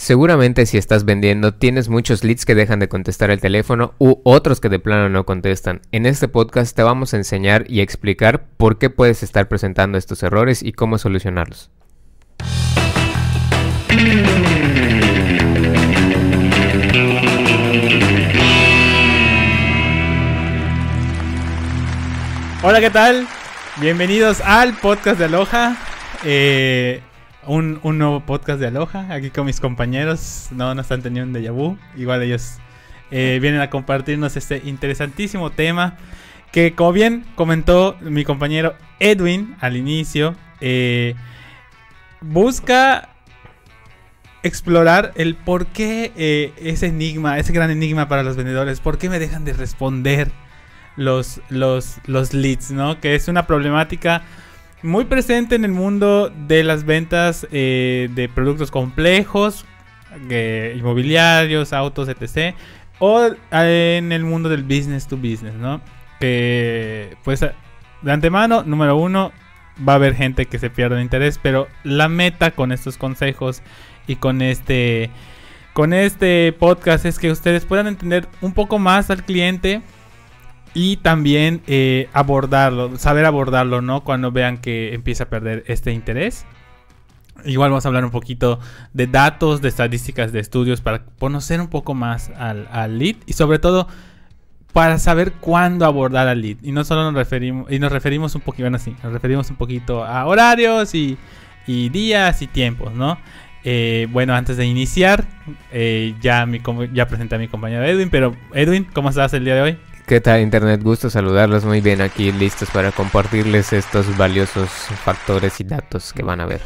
Seguramente si estás vendiendo tienes muchos leads que dejan de contestar el teléfono u otros que de plano no contestan. En este podcast te vamos a enseñar y explicar por qué puedes estar presentando estos errores y cómo solucionarlos. Hola, ¿qué tal? Bienvenidos al podcast de Aloha. Eh, un, nuevo podcast de Aloha, aquí con mis compañeros. No, no están teniendo un déjà vu. Igual ellos eh, vienen a compartirnos este interesantísimo tema. Que como bien comentó mi compañero Edwin al inicio, eh, busca explorar el por qué eh, ese enigma, ese gran enigma para los vendedores, por qué me dejan de responder los, los, los leads, ¿no? Que es una problemática muy presente en el mundo de las ventas eh, de productos complejos, inmobiliarios, autos, etc. O en el mundo del business to business, ¿no? Que, pues, de antemano, número uno, va a haber gente que se pierda el interés, pero la meta con estos consejos y con este, con este podcast es que ustedes puedan entender un poco más al cliente y también eh, abordarlo, saber abordarlo, ¿no? Cuando vean que empieza a perder este interés. Igual vamos a hablar un poquito de datos, de estadísticas, de estudios para conocer un poco más al, lead y sobre todo para saber cuándo abordar al lead. Y no solo nos referimos, y nos referimos un poquito, bueno, sí, nos referimos un poquito a horarios y, días y tiempos, ¿no? Eh, bueno, antes de iniciar, eh, ya, mi, ya presenté a mi compañero Edwin, pero Edwin, ¿cómo estás el día de hoy? ¿Qué tal Internet? Gusto saludarlos muy bien aquí, listos para compartirles estos valiosos factores y datos que van a ver.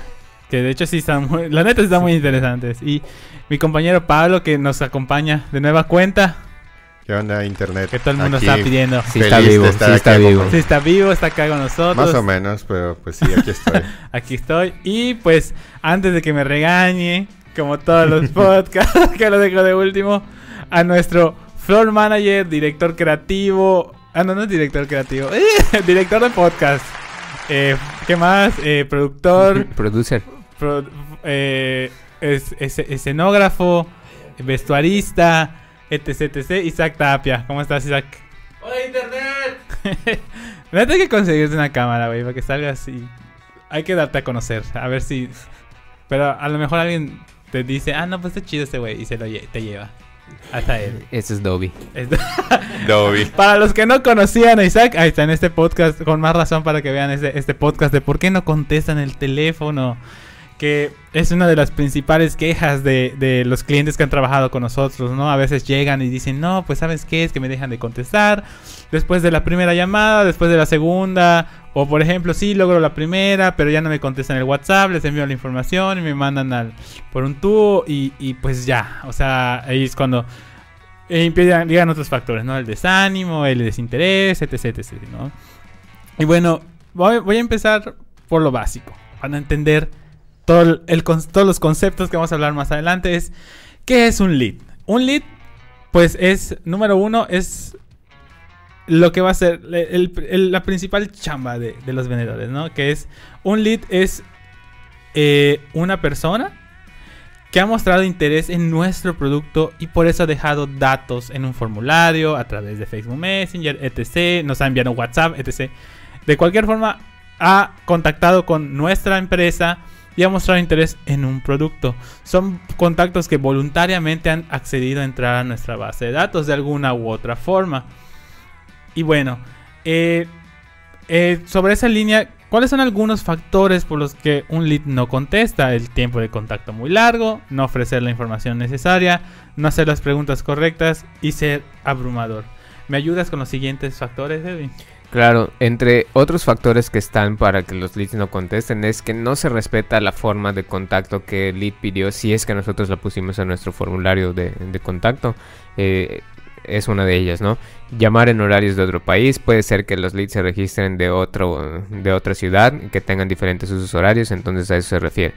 Que de hecho sí están muy, la neta están muy interesantes. Y mi compañero Pablo que nos acompaña de nueva cuenta. ¿Qué onda Internet? Que todo el mundo está pidiendo. Sí está vivo, sí está vivo. Sí está vivo, está acá con nosotros. Más o menos, pero pues sí, aquí estoy. aquí estoy. Y pues antes de que me regañe, como todos los podcasts, que lo dejo de último, a nuestro Floor manager, director creativo. Ah, no, no es director creativo. director de podcast. Eh, ¿Qué más? Eh, productor. Producer. Eh, escenógrafo. Vestuarista. Etc, etc. Isaac Tapia. ¿Cómo estás, Isaac? ¡Hola, internet! Me que conseguirte una cámara, güey, para que salgas así. Hay que darte a conocer. A ver si. Pero a lo mejor alguien te dice, ah, no, pues está chido este güey. Y se lo te lleva. Ese es Dobby. Dobby. Para los que no conocían a Isaac, ahí está en este podcast, con más razón para que vean este, este podcast de por qué no contestan el teléfono que es una de las principales quejas de, los clientes que han trabajado con nosotros, ¿no? A veces llegan y dicen, no, pues sabes qué, es que me dejan de contestar después de la primera llamada, después de la segunda, o por ejemplo, sí, logro la primera, pero ya no me contestan el WhatsApp, les envío la información y me mandan al, por un tubo y, pues ya, o sea, ahí es cuando eh, llegan otros factores, ¿no? El desánimo, el desinterés, etc, etc, ¿no? Y bueno, voy, voy a empezar por lo básico, para entender todo el, todos los conceptos que vamos a hablar más adelante es ¿qué es un lead? Un lead, pues es, número uno, es lo que va a ser la principal chamba de, los vendedores, ¿no? Que es, un lead es eh, una persona que ha mostrado interés en nuestro producto y por eso ha dejado datos en un formulario, a través de Facebook Messenger, etc. Nos ha enviado WhatsApp, etc. De cualquier forma, ha contactado con nuestra empresa y ha mostrado interés en un producto. Son contactos que voluntariamente han accedido a entrar a nuestra base de datos de alguna u otra forma. Y bueno, eh, eh, sobre esa línea, ¿cuáles son algunos factores por los que un lead no contesta? El tiempo de contacto muy largo, no ofrecer la información necesaria, no hacer las preguntas correctas y ser abrumador. ¿Me ayudas con los siguientes factores, Edwin? Claro, entre otros factores que están para que los leads no contesten es que no se respeta la forma de contacto que el lead pidió si es que nosotros la pusimos en nuestro formulario de, contacto. Eh, es una de ellas, ¿no? Llamar en horarios de otro país, puede ser que los leads se registren de, otro, de otra ciudad, que tengan diferentes usos horarios, entonces a eso se refiere.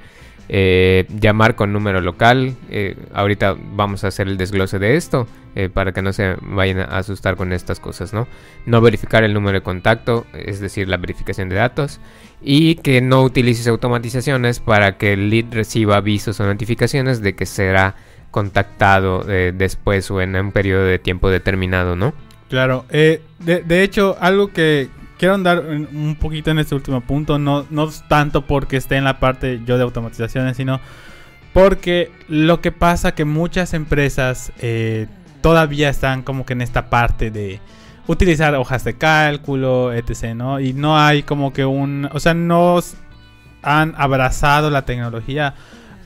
eh, llamar con número local. eh, ahorita vamos a hacer el desglose de esto eh, para que no se vayan a asustar con estas cosas, ¿no? No verificar el número de contacto, es decir, la verificación de datos. Y que no utilices automatizaciones para que el lead reciba avisos o notificaciones de que será contactado eh, después o en un periodo de tiempo determinado, ¿no? Claro, eh, de, hecho, algo que quiero andar un poquito en este último punto, no, no tanto porque esté en la parte yo de automatizaciones, sino porque lo que pasa que muchas empresas eh, todavía están como que en esta parte de utilizar hojas de cálculo, etc., ¿no? Y no hay como que un, o sea, no han abrazado la tecnología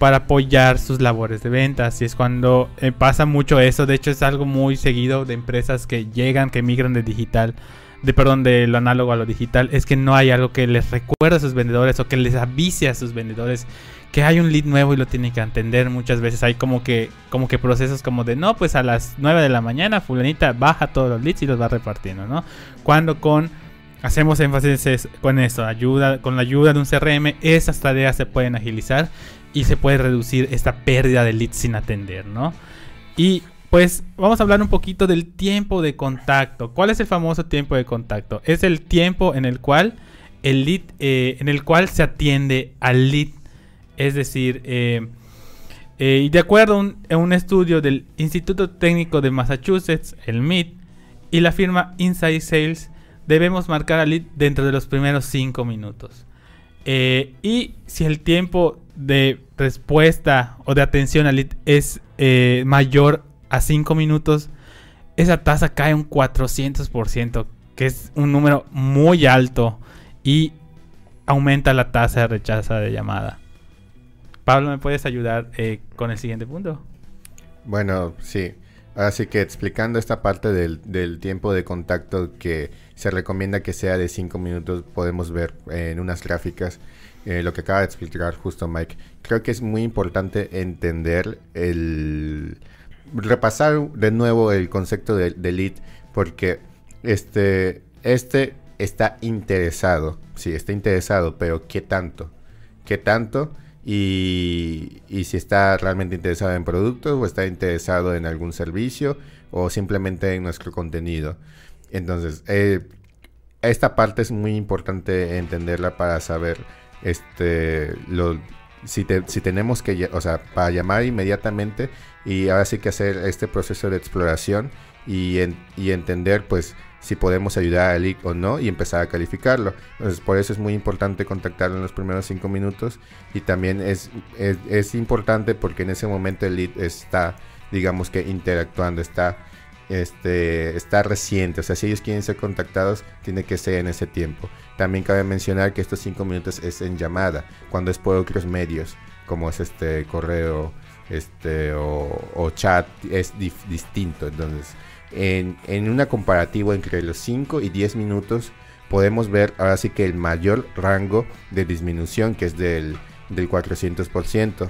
para apoyar sus labores de ventas. Y es cuando eh, pasa mucho eso. De hecho, es algo muy seguido de empresas que llegan, que migran de digital, de perdón, de lo análogo a lo digital. Es que no hay algo que les recuerde a sus vendedores o que les avise a sus vendedores que hay un lead nuevo y lo tienen que atender. Muchas veces hay como que, como que procesos como de no, pues a las 9 de la mañana, fulanita baja todos los leads y los va repartiendo, ¿no? Cuando con hacemos énfasis con eso, ayuda, con la ayuda de un CRM, esas tareas se pueden agilizar y se puede reducir esta pérdida de leads sin atender, ¿no? Y pues vamos a hablar un poquito del tiempo de contacto. ¿Cuál es el famoso tiempo de contacto? Es el tiempo en el cual el lead, eh, en el cual se atiende al lead. Es decir, eh, eh, de acuerdo a un, a un estudio del Instituto Técnico de Massachusetts, el MIT, y la firma Inside Sales, debemos marcar al lead dentro de los primeros 5 minutos. Y si el tiempo de respuesta o de atención al lead es eh, mayor a 5 minutos, esa tasa cae un 400%, que es un número muy alto y aumenta la tasa de rechazo de llamada. Pablo, ¿me puedes ayudar eh, con el siguiente punto? Bueno, sí. Así que explicando esta parte del, del tiempo de contacto que se recomienda que sea de 5 minutos, podemos ver eh, en unas gráficas eh, lo que acaba de explicar justo Mike. Creo que es muy importante entender el... repasar de nuevo el concepto de, lead porque este, este está interesado, sí, está interesado, pero ¿qué tanto? ¿Qué tanto? Y, y si está realmente interesado en productos o está interesado en algún servicio o simplemente en nuestro contenido. Entonces, eh, esta parte es muy importante entenderla para saber este lo si, si tenemos que, o sea, para llamar inmediatamente y ahora sí que hacer este proceso de exploración y, y entender pues si podemos ayudar al lead o no y empezar a calificarlo. Entonces por eso es muy importante contactarlo en los primeros cinco minutos y también es, es, es importante porque en ese momento el lead está, digamos que interactuando, está, este, está reciente. O sea, si ellos quieren ser contactados, tiene que ser en ese tiempo. También cabe mencionar que estos cinco minutos es en llamada, cuando es por otros medios, como es este correo este o, chat, es distinto. Entonces, en, en una comparativa entre los 5 y 10 minutos, podemos ver ahora sí que el mayor rango de disminución, que es del, del 400%,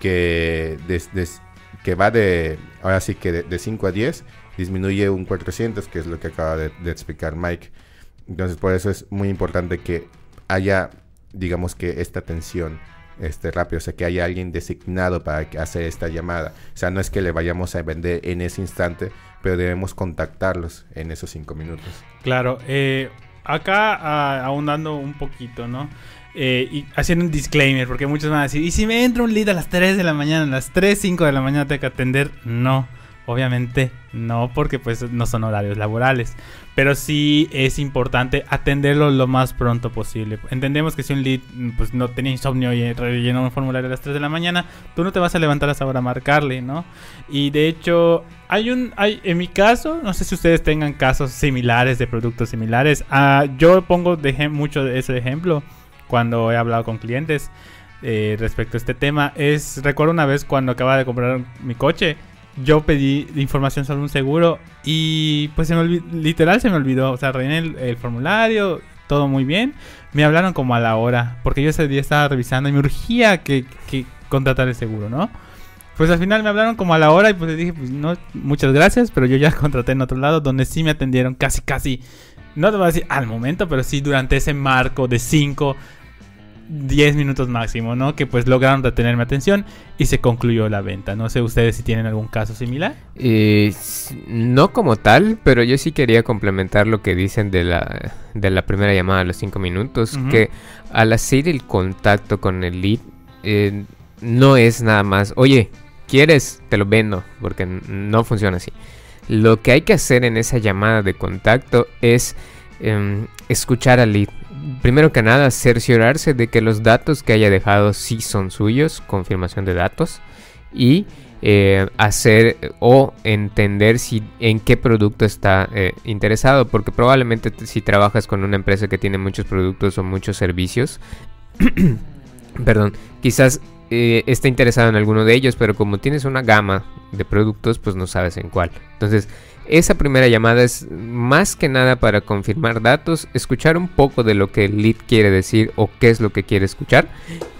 que, des- que va de, ahora sí que de, de 5 a 10, disminuye un 400, que es lo que acaba de, explicar Mike. Entonces, por eso es muy importante que haya, digamos que esta atención este rápido, o sea, que haya alguien designado para hacer esta llamada. O sea, no es que le vayamos a vender en ese instante, pero debemos contactarlos en esos cinco minutos. Claro, eh, acá ah, ahondando un poquito, ¿no? Eh, y haciendo un disclaimer, porque muchos van a decir, ¿y si me entra un lead a las 3 de la mañana, a las 3, 5 de la mañana tengo que atender? No, obviamente no, porque pues no son horarios laborales. Pero sí es importante atenderlo lo más pronto posible. Entendemos que si un lead pues no tenía insomnio y rellenó un formulario a las 3 de la mañana, tú no te vas a levantar a esa hora a marcarle, ¿no? Y de hecho, hay un. Hay, en mi caso, no sé si ustedes tengan casos similares de productos similares. Ah, yo pongo de mucho ese ejemplo cuando he hablado con clientes eh, respecto a este tema. Es. Recuerdo una vez cuando acababa de comprar mi coche. Yo pedí información sobre un seguro y pues se me literal se me olvidó. O sea, rellené el, el formulario, todo muy bien. Me hablaron como a la hora, porque yo ese día estaba revisando y me urgía que, que contratar el seguro, ¿no? Pues al final me hablaron como a la hora y pues les dije, pues no, muchas gracias, pero yo ya contraté en otro lado donde sí me atendieron casi, casi, no te voy a decir al momento, pero sí durante ese marco de 5 10 minutos máximo, ¿no? Que pues lograron retener mi atención y se concluyó la venta. No sé ustedes si tienen algún caso similar. Eh, no como tal, pero yo sí quería complementar lo que dicen de la, de la primera llamada a los 5 minutos, que al hacer el contacto con el lead, eh, no es nada más, oye, ¿quieres? Te lo vendo, porque no funciona así. Lo que hay que hacer en esa llamada de contacto es em, escuchar al lead. Primero que nada, cerciorarse de que los datos que haya dejado sí son suyos, confirmación de datos, y eh, hacer o entender si en qué producto está eh, interesado, porque probablemente si trabajas con una empresa que tiene muchos productos o muchos servicios, perdón, quizás eh, esté interesado en alguno de ellos, pero como tienes una gama de productos, pues no sabes en cuál. Entonces, esa primera llamada es más que nada para confirmar datos, escuchar un poco de lo que el lead quiere decir o qué es lo que quiere escuchar.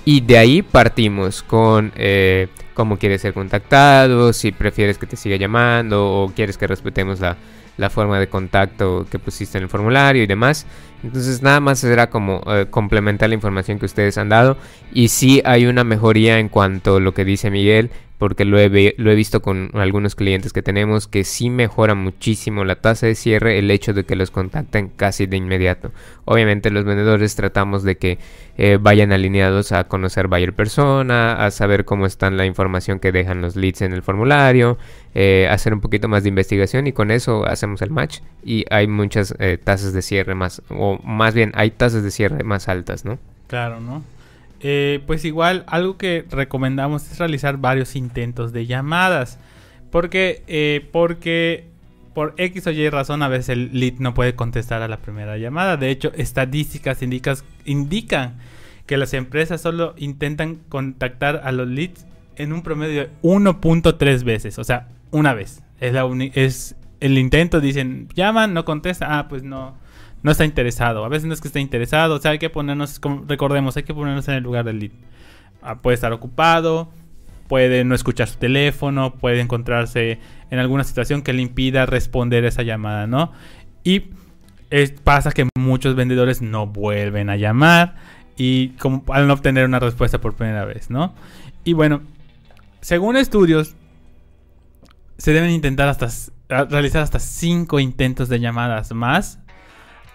Y de ahí partimos con eh, cómo quieres ser contactado, si prefieres que te siga llamando o quieres que respetemos la, la forma de contacto que pusiste en el formulario y demás. Entonces nada más será como eh, complementar la información que ustedes han dado. Y sí hay una mejoría en cuanto a lo que dice Miguel, porque lo he, lo he visto con algunos clientes que tenemos, que sí mejora muchísimo la tasa de cierre el hecho de que los contacten casi de inmediato. Obviamente los vendedores tratamos de que eh, vayan alineados a conocer buyer persona, a saber cómo están la información que dejan los leads en el formulario, eh, hacer un poquito más de investigación y con eso hacemos el match y hay muchas eh, tasas de cierre más, o más bien hay tasas de cierre más altas, ¿no? Claro, ¿no? Eh, pues igual, algo que recomendamos es realizar varios intentos de llamadas. Porque, eh, porque por X o Y razón a veces el lead no puede contestar a la primera llamada. De hecho, estadísticas indicas- indican que las empresas solo intentan contactar a los leads en un promedio de 1.3 veces. O sea, una vez. Es, la es el intento, dicen, llaman, no contesta. Ah, pues no no está interesado. A veces no es que esté interesado. O sea, hay que ponernos, recordemos, hay que ponernos en el lugar del lead. Ah, puede estar ocupado, puede no escuchar su teléfono, puede encontrarse en alguna situación que le impida responder esa llamada, ¿no? Y es- pasa que muchos vendedores no vuelven a llamar y como al no obtener una respuesta por primera vez, ¿no? Y bueno, según estudios, se deben intentar hasta realizar hasta 5 intentos de llamadas más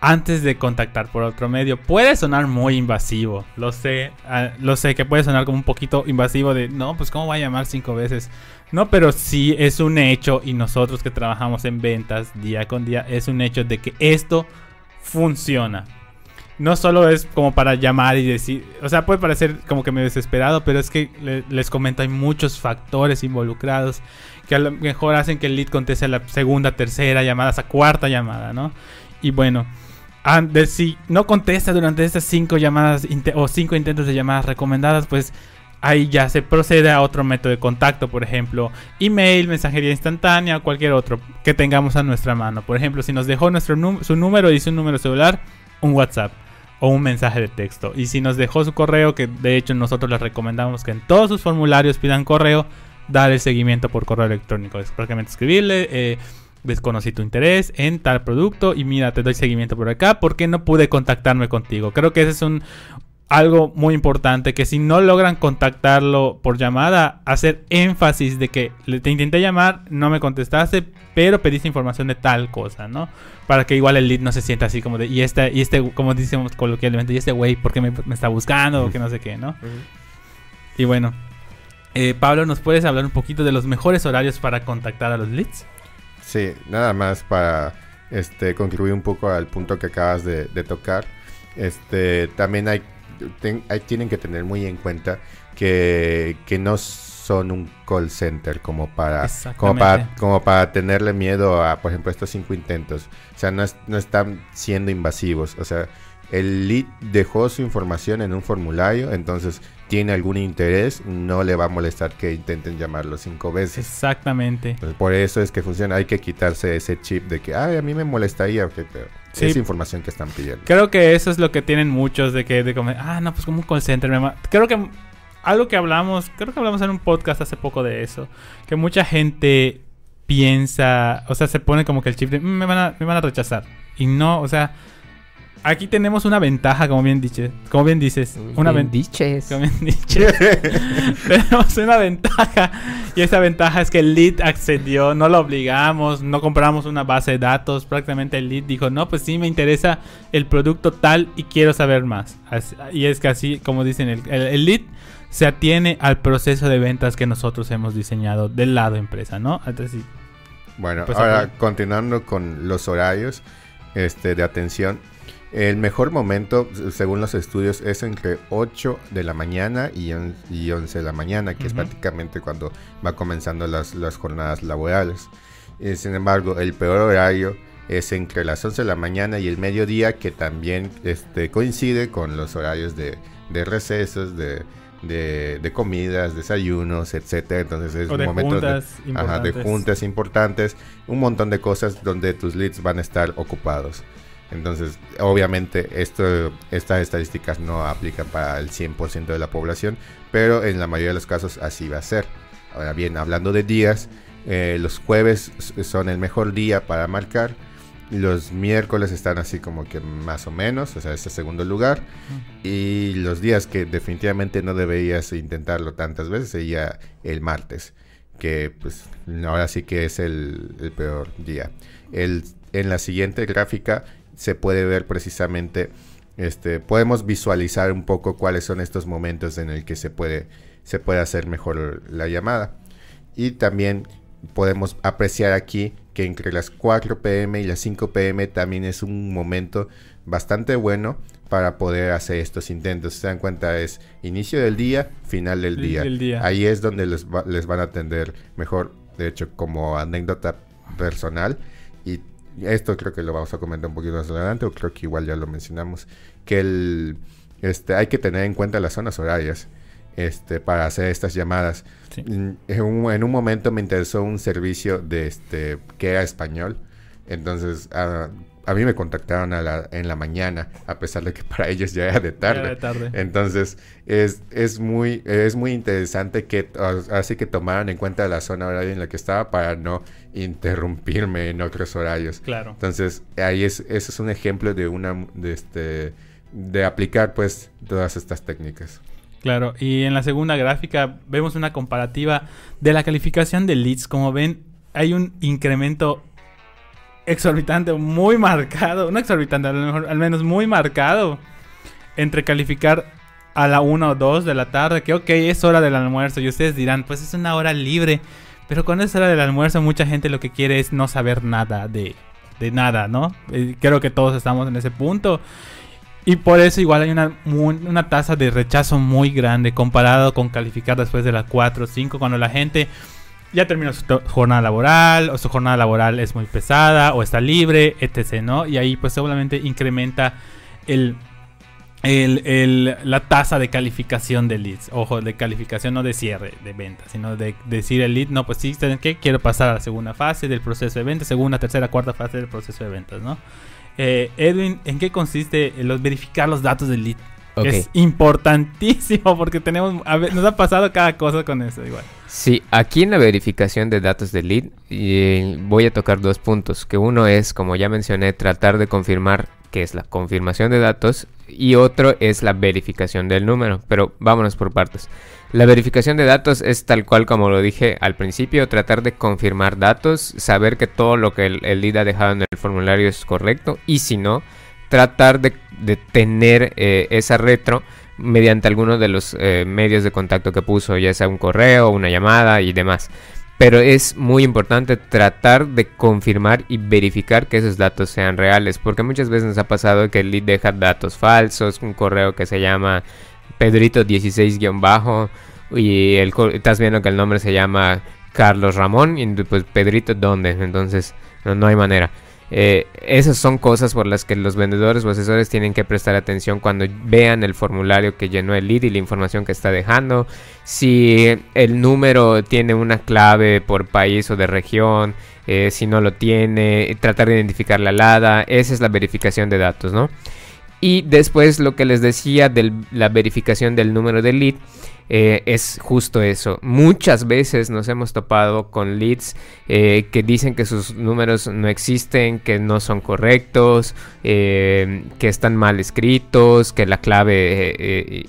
antes de contactar por otro medio. Puede sonar muy invasivo, lo sé, ah, lo sé que puede sonar como un poquito invasivo de, no, pues cómo va a llamar cinco veces. No, pero sí es un hecho y nosotros que trabajamos en ventas día con día es un hecho de que esto funciona. No solo es como para llamar y decir, o sea, puede parecer como que me desesperado, pero es que le- les comento, hay muchos factores involucrados que a lo mejor hacen que el lead conteste a la segunda, tercera llamada, hasta cuarta llamada, ¿no? Y bueno, an- de si no contesta durante estas cinco llamadas o cinco intentos de llamadas recomendadas, pues ahí ya se procede a otro método de contacto, por ejemplo, email, mensajería instantánea o cualquier otro que tengamos a nuestra mano. Por ejemplo, si nos dejó nuestro su número y su número celular, un WhatsApp o un mensaje de texto. Y si nos dejó su correo, que de hecho nosotros les recomendamos que en todos sus formularios pidan correo, dar el seguimiento por correo electrónico. Es prácticamente escribirle, eh, desconocí tu interés en tal producto y mira, te doy seguimiento por acá porque no pude contactarme contigo. Creo que ese es un algo muy importante que si no logran contactarlo por llamada, hacer énfasis de que te intenté llamar, no me contestaste, pero pediste información de tal cosa, ¿no? Para que igual el lead no se sienta así como de, y este, y este, como decimos coloquialmente, y este güey, ¿por qué me, me está buscando? O que no sé qué, ¿no? Y bueno, eh, Pablo, ¿nos puedes hablar un poquito de los mejores horarios para contactar a los leads? Sí, nada más para este, contribuir un poco al punto que acabas de, de tocar. Este, también hay, ten- hay- tienen que tener muy en cuenta que, que no son un call center como para, como para, como para tenerle miedo a, por ejemplo, estos cinco intentos. O sea, no, es- no están siendo invasivos. O sea, el lead dejó su información en un formulario, entonces tiene algún interés, no le va a molestar que intenten llamarlo cinco veces. Exactamente. Entonces, por eso es que funciona. Hay que quitarse ese chip de que, ay, a mí me molestaría. Sí. es información que están pidiendo. Creo que eso es lo que tienen muchos de que de como, ah, no, pues como un call center. me ma-". Creo que algo que hablamos, creo que hablamos en un podcast hace poco de eso, que mucha gente piensa, o sea, se pone como que el chip de, "Mm, me, van a, me van a rechazar. Y no, o sea, aquí tenemos una ventaja, como bien dices. Como bien dices. Una Bien ventaja. diches. Como bien dices. tenemos una ventaja. Y esa ventaja es que el lead accedió. No lo obligamos. No compramos una base de datos. Prácticamente el lead dijo: No, pues sí, me interesa el producto tal y quiero saber más. Así- y es que así, como dicen, el, el- el lead se atiene al proceso de ventas que nosotros hemos diseñado del lado empresa, ¿no? Entonces, sí. Bueno, Pues, ahora continuando con los horarios este, de atención. El mejor momento, según los estudios, es entre 8 de la mañana y, on- y 11 de la mañana, que es prácticamente cuando va comenzando las, las jornadas laborales. Eh, sin embargo, el peor horario es entre las 11 de la mañana y el mediodía, que también este, coincide con los horarios de, de recesos, de, de- de comidas, desayunos, etcétera. Entonces es O un de momento de- juntas Ajá, de juntas importantes, un montón de cosas donde tus leads van a estar ocupados. Entonces, obviamente, esto, estas estadísticas no aplican para el 100% de la población, pero en la mayoría de los casos así va a ser. Ahora bien, hablando de días, eh, los jueves son el mejor día para marcar. Los miércoles están así como que más o menos, o sea, es el segundo lugar. Y los días que definitivamente no deberías intentarlo tantas veces sería el martes, que pues ahora sí que es el, el peor día. El, en la siguiente gráfica se puede ver precisamente, este, podemos visualizar un poco cuáles son estos momentos en el que se puede, se puede hacer mejor la llamada. Y también podemos apreciar aquí que entre las 4 pm y las 5 pm también es un momento bastante bueno para poder hacer estos intentos. Se dan cuenta, es inicio del día, final del día. Ahí es donde les, va- les van a atender mejor. De hecho, como anécdota personal, y esto creo que lo vamos a comentar un poquito más adelante, o creo que igual ya lo mencionamos, que el, este, hay que tener en cuenta las zonas horarias este, para hacer estas llamadas. Sí. En un, en un momento me interesó un servicio de este que era español. Entonces a, a mí me contactaron a la- en la mañana, a pesar de que para ellos ya era de tarde. Ya de tarde. Entonces es, es, muy, es muy interesante que así que tomaran en cuenta la zona horaria en la que estaba para no interrumpirme en otros horarios. Claro. Entonces, ahí es, ese es un ejemplo de una de este de aplicar pues todas estas técnicas. Claro, y en la segunda gráfica vemos una comparativa de la calificación de leads. Como ven, hay un incremento exorbitante, muy marcado, no exorbitante, al menos muy marcado, entre calificar a la 1 o 2 de la tarde, que ok, es hora del almuerzo, y ustedes dirán, pues es una hora libre, pero cuando es hora del almuerzo mucha gente lo que quiere es no saber nada de, de nada, ¿no? Creo que todos estamos en ese punto. Y por eso igual hay una, una tasa de rechazo muy grande comparado con calificar después de las 4 o 5 cuando la gente ya terminó su jornada laboral o su jornada laboral es muy pesada o está libre, etc. ¿no? Y ahí pues obviamente incrementa el, el- el- la tasa de calificación de leads. Ojo, de calificación no de cierre de venta, sino de decir el lead, no, pues sí, ¿saben qué? Quiero pasar a la segunda fase del proceso de venta, segunda, tercera, cuarta fase del proceso de ventas, ¿no? Eh, Edwin, ¿en qué consiste los, verificar los datos del lead? Es importantísimo porque tenemos, a ver, nos ha pasado cada cosa con eso igual. Sí, aquí en la verificación de datos de lead eh, voy a tocar dos puntos, que uno es, como ya mencioné, tratar de confirmar que es la confirmación de datos y otro es la verificación del número, pero vámonos por partes. La verificación de datos es tal cual como lo dije al principio, tratar de confirmar datos, saber que todo lo que el, lead ha dejado en el formulario es correcto y si no, tratar de, de tener eh, esa retro mediante alguno de los eh, medios de contacto que puso, ya sea un correo, una llamada y demás. Pero es muy importante tratar de confirmar y verificar que esos datos sean reales, porque muchas veces nos ha pasado que el lead deja datos falsos, un correo que se llama Pedrito 16- y estás viendo que el nombre se llama Carlos Ramón y pues Pedrito dónde, entonces no, no hay manera. Eh, esas son cosas por las que los vendedores o asesores tienen que prestar atención cuando vean el formulario que llenó el lead y la información que está dejando. Si el número tiene una clave por país o de región, eh, si no lo tiene, tratar de identificar la alada. Esa es la verificación de datos, ¿no? Y después lo que les decía de la verificación del número de lead eh, es justo eso. Muchas veces nos hemos topado con leads eh, que dicen que sus números no existen, que no son correctos, eh, que están mal escritos, que la clave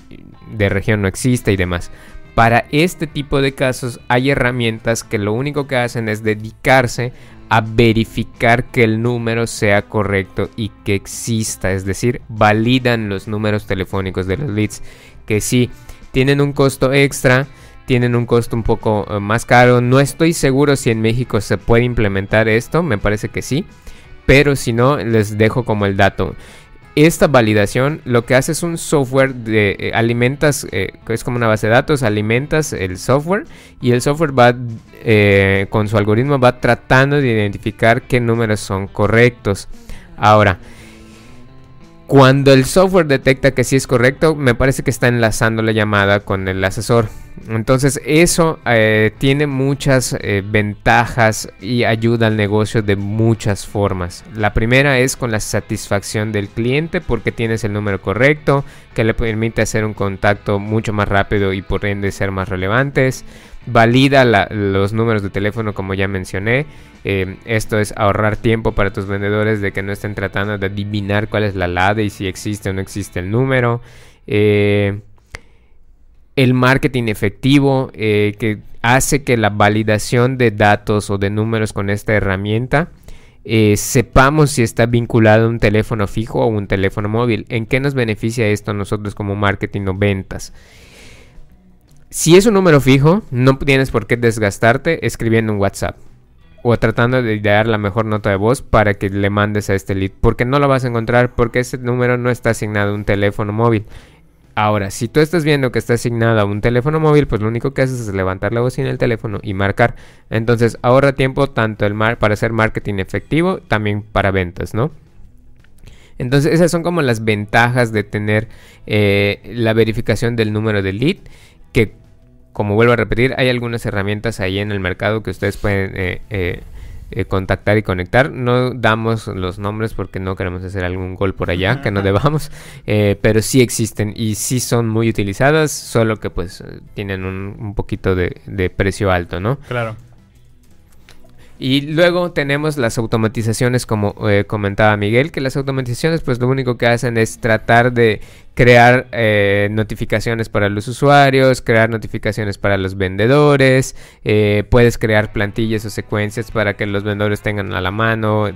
de región no existe y demás. Para este tipo de casos hay herramientas que lo único que hacen es dedicarse a verificar que el número sea correcto y que exista, es decir, validan los números telefónicos de los leads, que sí tienen un costo extra, tienen un costo un poco eh, más caro. No estoy seguro si en México se puede implementar esto, me parece que sí, pero si no, les dejo como el dato. Esta validación lo que hace es un software de eh, alimentas, eh, es como una base de datos, alimentas el software y el software va con su algoritmo va tratando de identificar qué números son correctos. Ahora, cuando el software detecta que sí es correcto, me parece que está enlazando la llamada con el asesor. Entonces eso eh, tiene muchas eh, ventajas y ayuda al negocio de muchas formas. La primera es con la satisfacción del cliente porque tienes el número correcto, que le permite hacer un contacto mucho más rápido y por ende ser más relevantes valida los números de teléfono como ya mencioné. Eh, esto es ahorrar tiempo para tus vendedores de que no estén tratando de adivinar cuál es la LADE y si existe o no existe el número. Eh, el marketing efectivo eh, que hace que la validación de datos o de números con esta herramienta sepamos si está vinculado a un teléfono fijo o un teléfono móvil. ¿En qué nos beneficia esto a nosotros como marketing o ventas? Si es un número fijo, no tienes por qué desgastarte escribiendo un WhatsApp o tratando de dar la mejor nota de voz para que le mandes a este lead, porque no lo vas a encontrar porque ese número no está asignado a un teléfono móvil. Ahora, si tú estás viendo que está asignado a un teléfono móvil, pues lo único que haces es levantar la voz en el teléfono y marcar. Entonces ahorra tiempo tanto el mar para hacer marketing efectivo, también para ventas, ¿no? Entonces esas son como las ventajas de tener eh, la verificación del número de lead, que como vuelvo a repetir, hay algunas herramientas ahí en el mercado que ustedes pueden eh, eh, eh, contactar y conectar. No damos los nombres porque no queremos hacer algún gol por allá que no debamos, pero sí existen y sí son muy utilizadas, solo que pues tienen un, poquito de, de, precio alto, ¿no? Claro. Y luego tenemos las automatizaciones, como eh, comentaba Miguel, que las automatizaciones pues lo único que hacen es tratar de crear eh, notificaciones para los usuarios, crear notificaciones para los vendedores, eh, puedes crear plantillas o secuencias para que los vendedores tengan a la mano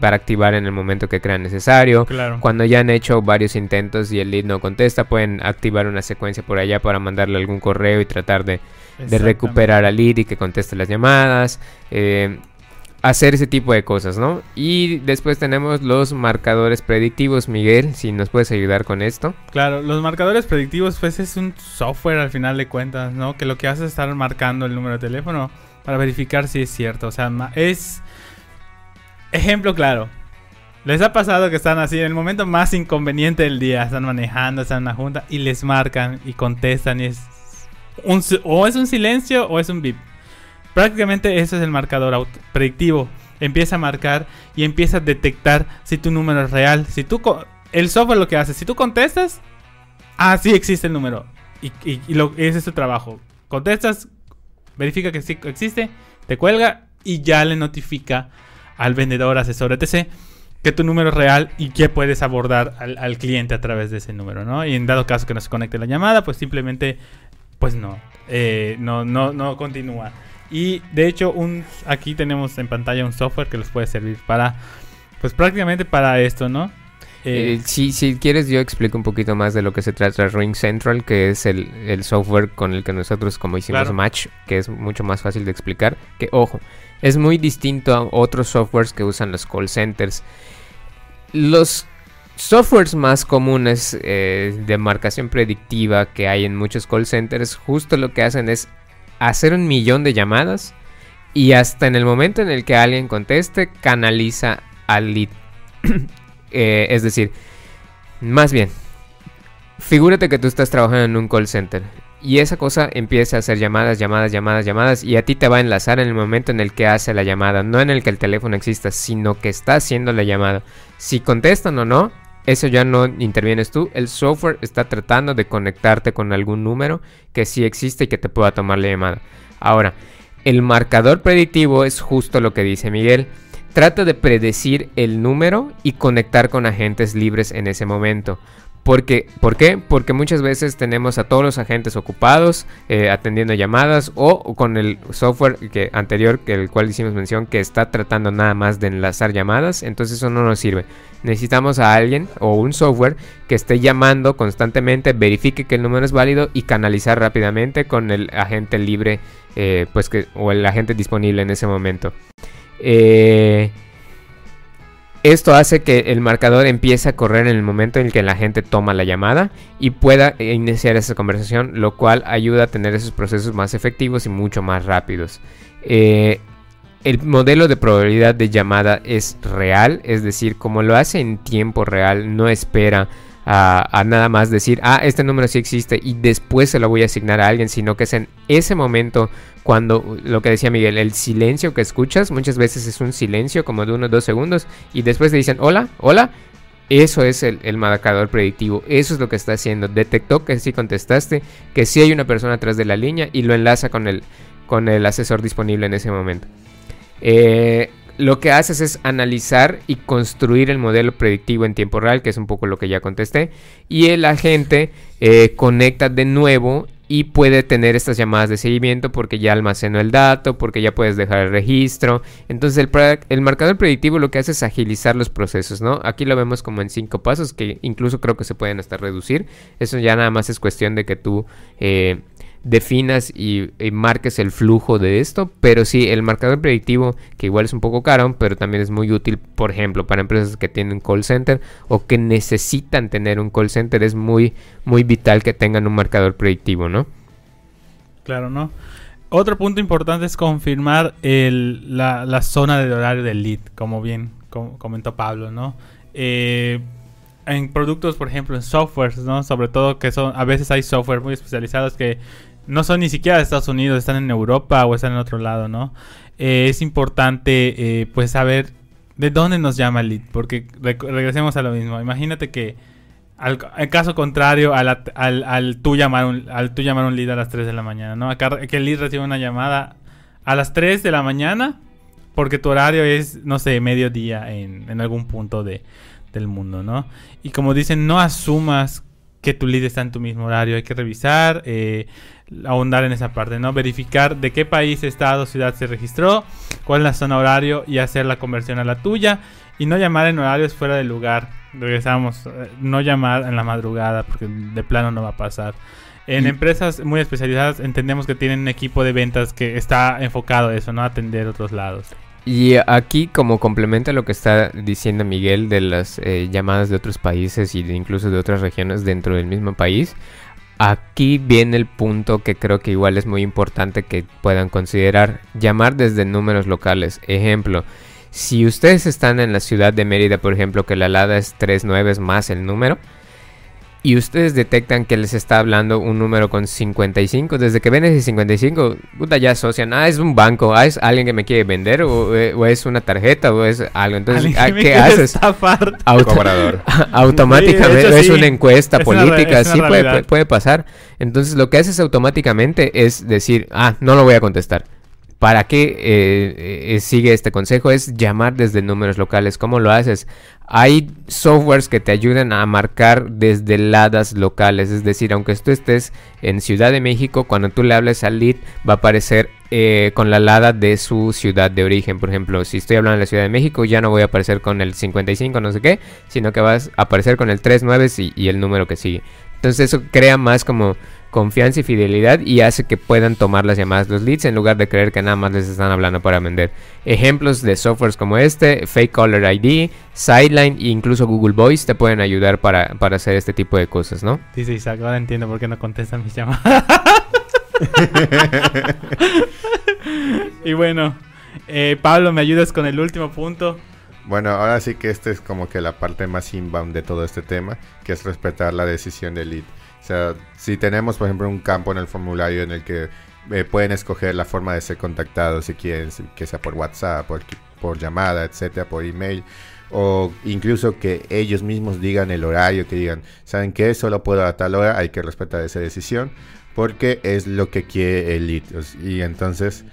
para activar en el momento que crean necesario. Cuando ya han hecho varios intentos y el lead no contesta, pueden activar una secuencia por allá para mandarle algún correo y tratar de de recuperar al lead y que conteste las llamadas. Eh, hacer ese tipo de cosas, ¿no? Y después tenemos los marcadores predictivos, Miguel, si nos puedes ayudar con esto. Claro, los marcadores predictivos pues es un software al final de cuentas, ¿no? Que lo que hace es estar marcando el número de teléfono para verificar si es cierto, o sea, es ejemplo claro. Les ha pasado que están así en el momento más inconveniente del día, están manejando, están en una junta y les marcan y contestan y es o es un silencio o es un bip. Prácticamente ese es el marcador predictivo. Empieza a marcar y empieza a detectar si tu número es real. Si tú el software lo que hace, si tú contestas, ah, sí existe el número. Y, lo, ese es tu trabajo. Contestas, verifica que sí existe, te cuelga y ya le notifica al vendedor, asesor, etc. que tu número es real y que puedes abordar al, al, cliente a través de ese número, ¿no? Y en dado caso que no se conecte la llamada, pues simplemente pues no, eh, no, no, no continúa. Y de hecho, un, aquí tenemos en pantalla un software que les puede servir para, pues prácticamente para esto, ¿no? Eh, si, si quieres yo explico un poquito más de lo que se trata Ring Central, que es el, el software con el que nosotros como hicimos Match, que es mucho más fácil de explicar, que ojo, es muy distinto a otros softwares que usan los call centers. Los softwares más comunes eh, de marcación predictiva que hay en muchos call centers, justo lo que hacen es hacer un millón de llamadas y hasta en el momento en el que alguien conteste, canaliza al lead. Eh, es decir, más bien, figúrate que tú estás trabajando en un call center y esa cosa empieza a hacer llamadas, llamadas, llamadas, llamadas y a ti te va a enlazar en el momento en el que hace la llamada, no en el que el teléfono exista, sino que está haciendo la llamada. Si contestan o no, eso ya no intervienes tú. El software está tratando de conectarte con algún número que sí existe y que te pueda tomar la llamada. Ahora, el marcador predictivo es justo lo que dice Miguel. Trata de predecir el número y conectar con agentes libres en ese momento. Porque, ¿Por qué? Porque muchas veces tenemos a todos los agentes ocupados eh, atendiendo llamadas o con el software anterior, que el cual hicimos mención, que está tratando nada más de enlazar llamadas. Entonces eso no nos sirve. Necesitamos a alguien o un software que esté llamando constantemente, verifique que el número es válido y canalizar rápidamente con el agente libre eh, pues que, o el agente disponible en ese momento. Eh, esto hace que el marcador empiece a correr en el momento en el que la gente toma la llamada y pueda iniciar esa conversación, lo cual ayuda a tener esos procesos más efectivos y mucho más rápidos. Eh, el modelo de probabilidad de llamada es real, es decir, como lo hace en tiempo real, no espera a, nada más decir, ah, este número sí existe y después se lo voy a asignar a alguien, sino que es en ese momento cuando, lo que decía Miguel, el silencio que escuchas muchas veces es un silencio como de unos dos segundos y después te dicen, hola, hola. Eso es el, marcador predictivo, eso es lo que está haciendo. Detectó que sí contestaste, que sí hay una persona atrás de la línea y lo enlaza con el, con el asesor disponible en ese momento. Eh, lo que haces es analizar y construir el modelo predictivo en tiempo real, que es un poco lo que ya contesté, y el agente eh, conecta de nuevo y puede tener estas llamadas de seguimiento porque ya almacenó el dato, porque ya puedes dejar el registro. Entonces el, el, marcador predictivo lo que hace es agilizar los procesos, ¿no? Aquí lo vemos como en cinco pasos que incluso creo que se pueden hasta reducir. Eso ya nada más es cuestión de que tú... Eh, definas y, marques el flujo de esto, pero sí, el marcador predictivo, que igual es un poco caro, pero también es muy útil, por ejemplo, para empresas que tienen call center o que necesitan tener un call center, es muy, muy vital que tengan un marcador predictivo, ¿no? Claro, ¿no? Otro punto importante es confirmar el, la, zona de horario del lead, como bien comentó Pablo, ¿no? Eh, en productos, por ejemplo, en softwares, ¿no? Sobre todo que son, a veces hay software muy especializados que no son ni siquiera de Estados Unidos, están en Europa o están en otro lado, ¿no? Eh, es importante eh, pues saber de dónde nos llama el lead, porque regresemos a lo mismo. Imagínate que al, caso contrario al, al, tú llamar un, al tú llamar un lead a las 3 de la mañana, ¿no? Acá, que el lead recibe una llamada a las 3 de la mañana porque tu horario es, no sé, mediodía en, en algún punto de, del mundo, ¿no? Y como dicen, no asumas que tu lead está en tu mismo horario, hay que revisar, eh, ahondar en esa parte, ¿no? Verificar de qué país, estado, ciudad se registró, cuál es la zona horario y hacer la conversión a la tuya y no llamar en horarios fuera del lugar. Regresamos, eh, no llamar en la madrugada porque de plano no va a pasar. En empresas muy especializadas entendemos que tienen un equipo de ventas que está enfocado a eso, no a atender otros lados. Y aquí, como complemento a lo que está diciendo Miguel de las eh, llamadas de otros países y incluso de otras regiones dentro del mismo país, aquí viene el punto que creo que igual es muy importante que puedan considerar. Llamar desde números locales. Ejemplo, si ustedes están en la ciudad de Mérida, por ejemplo, que la alada es 39 más el número, y ustedes detectan que les está hablando un número con 55, desde que ven ese 55, puta, ya asocian, ah, es un banco, ah, es alguien que me quiere vender, o, eh, es una tarjeta, o es algo. Entonces, ah, ¿qué haces? automáticamente, es una encuesta política, sí puede, puede pasar. Entonces, lo que haces automáticamente es decir, ah, no lo voy a contestar. ¿Para qué eh, eh, sigue este consejo? Es llamar desde números locales. ¿Cómo lo haces? Hay softwares que te ayudan a marcar desde ladas locales. Es decir, aunque tú estés en Ciudad de México, cuando tú le hables al lead, va a aparecer eh, con la lada de su ciudad de origen. Por ejemplo, si estoy hablando de la Ciudad de México, ya no voy a aparecer con el 55, no sé qué, sino que vas a aparecer con el 39 y, y el número que sigue. Entonces eso crea más como confianza y fidelidad y hace que puedan tomar las llamadas los leads en lugar de creer que nada más les están hablando para vender. Ejemplos de softwares como este, Fake Caller ID, Sideline e incluso Google Voice te pueden ayudar para, hacer este tipo de cosas, ¿no? Dice Isaac, ahora entiendo por qué no contestan mis llamadas. y bueno, eh, Pablo, ¿me ayudas con el último punto? Bueno, ahora sí que esta es como que la parte más inbound de todo este tema, que es respetar la decisión del lead. O sea, si tenemos, por ejemplo, un campo en el formulario en el que eh, pueden escoger la forma de ser contactados si quieren, que sea por WhatsApp, por por llamada, etcétera, por email o incluso que ellos mismos digan el horario, que digan, ¿saben qué? Solo puedo a tal hora, hay que respetar esa decisión porque es lo que quiere el lead. Y entonces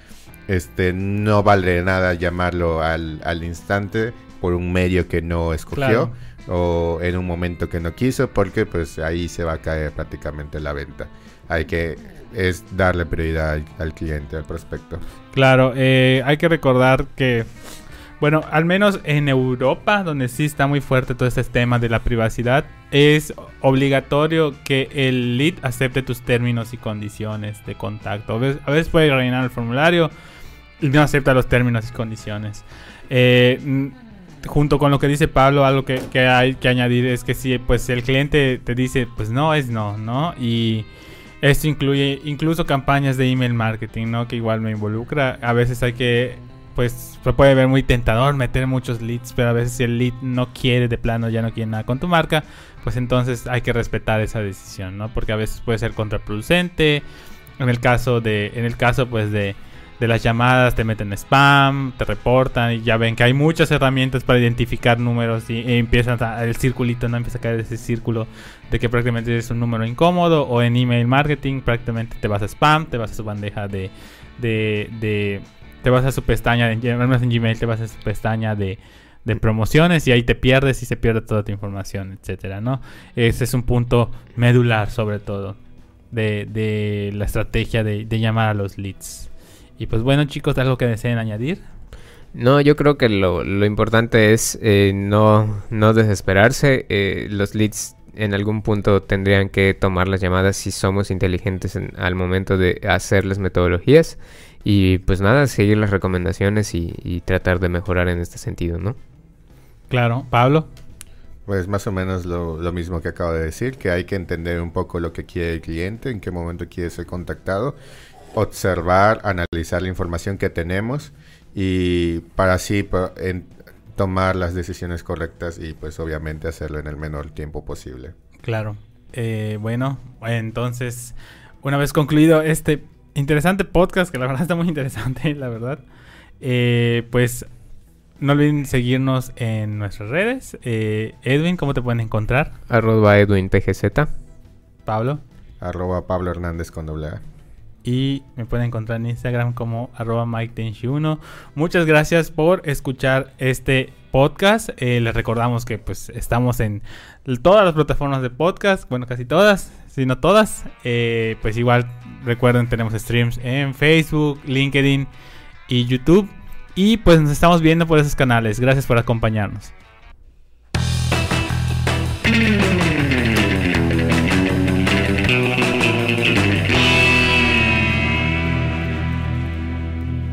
este, no vale nada llamarlo al, al instante por un medio que no escogió o en un momento que no quiso porque pues ahí se va a caer prácticamente la venta. Hay que es darle prioridad al, cliente, al prospecto. Claro, eh, hay que recordar que bueno, al menos en Europa, donde sí está muy fuerte todo este tema de la privacidad, es obligatorio que el lead acepte tus términos y condiciones de contacto. A veces, puede rellenar el formulario y no acepta los términos y condiciones. Eh, junto con lo que dice Pablo, algo que, hay que añadir es que si pues el cliente te dice pues no es no, ¿no? Y esto incluye incluso campañas de email marketing, ¿no? Que igual me involucra. A veces hay que pues se puede ver muy tentador meter muchos leads, pero a veces si el lead no quiere de plano, ya no quiere nada con tu marca, pues entonces hay que respetar esa decisión, ¿no? Porque a veces puede ser contraproducente. En el caso de, en el caso pues de, de las llamadas te meten spam, te reportan y ya ven que hay muchas herramientas para identificar números y, empieza el circulito, no empieza a caer ese círculo de que prácticamente es un número incómodo o en email marketing prácticamente te vas a spam, te vas a su bandeja de, de te vas a su pestaña, en, en Gmail te vas a su pestaña de, promociones y ahí te pierdes y se pierde toda tu información, etcétera, ¿no? Ese es un punto medular sobre todo de, la estrategia de, llamar a los leads. Y pues bueno chicos, ¿algo que deseen añadir? No, yo creo que lo, importante es eh, no, no desesperarse. Eh, los leads en algún punto tendrían que tomar las llamadas si somos inteligentes al momento de hacer las metodologías. Y pues nada, seguir las recomendaciones y, tratar de mejorar en este sentido, ¿no? Claro, Pablo. Pues más o menos lo, lo, mismo que acabo de decir, que hay que entender un poco lo que quiere el cliente, en qué momento quiere ser contactado, observar, analizar la información que tenemos y para así tomar las decisiones correctas y pues obviamente hacerlo en el menor tiempo posible. Claro. Eh, bueno, entonces, una vez concluido este interesante podcast, que la verdad está muy interesante, la verdad. Eh, pues no olviden seguirnos en nuestras redes. Eh, Edwin, ¿cómo te pueden encontrar? Arroba Edwin Pablo. Arroba Pablo Hernández con doble A. Y me pueden encontrar en Instagram como arroba Mike1. Muchas gracias por escuchar este podcast. Eh, les recordamos que pues estamos en todas las plataformas de podcast. Bueno, casi todas, si no todas. Eh, pues igual recuerden, tenemos streams en Facebook, LinkedIn y YouTube. Y pues nos estamos viendo por esos canales. Gracias por acompañarnos.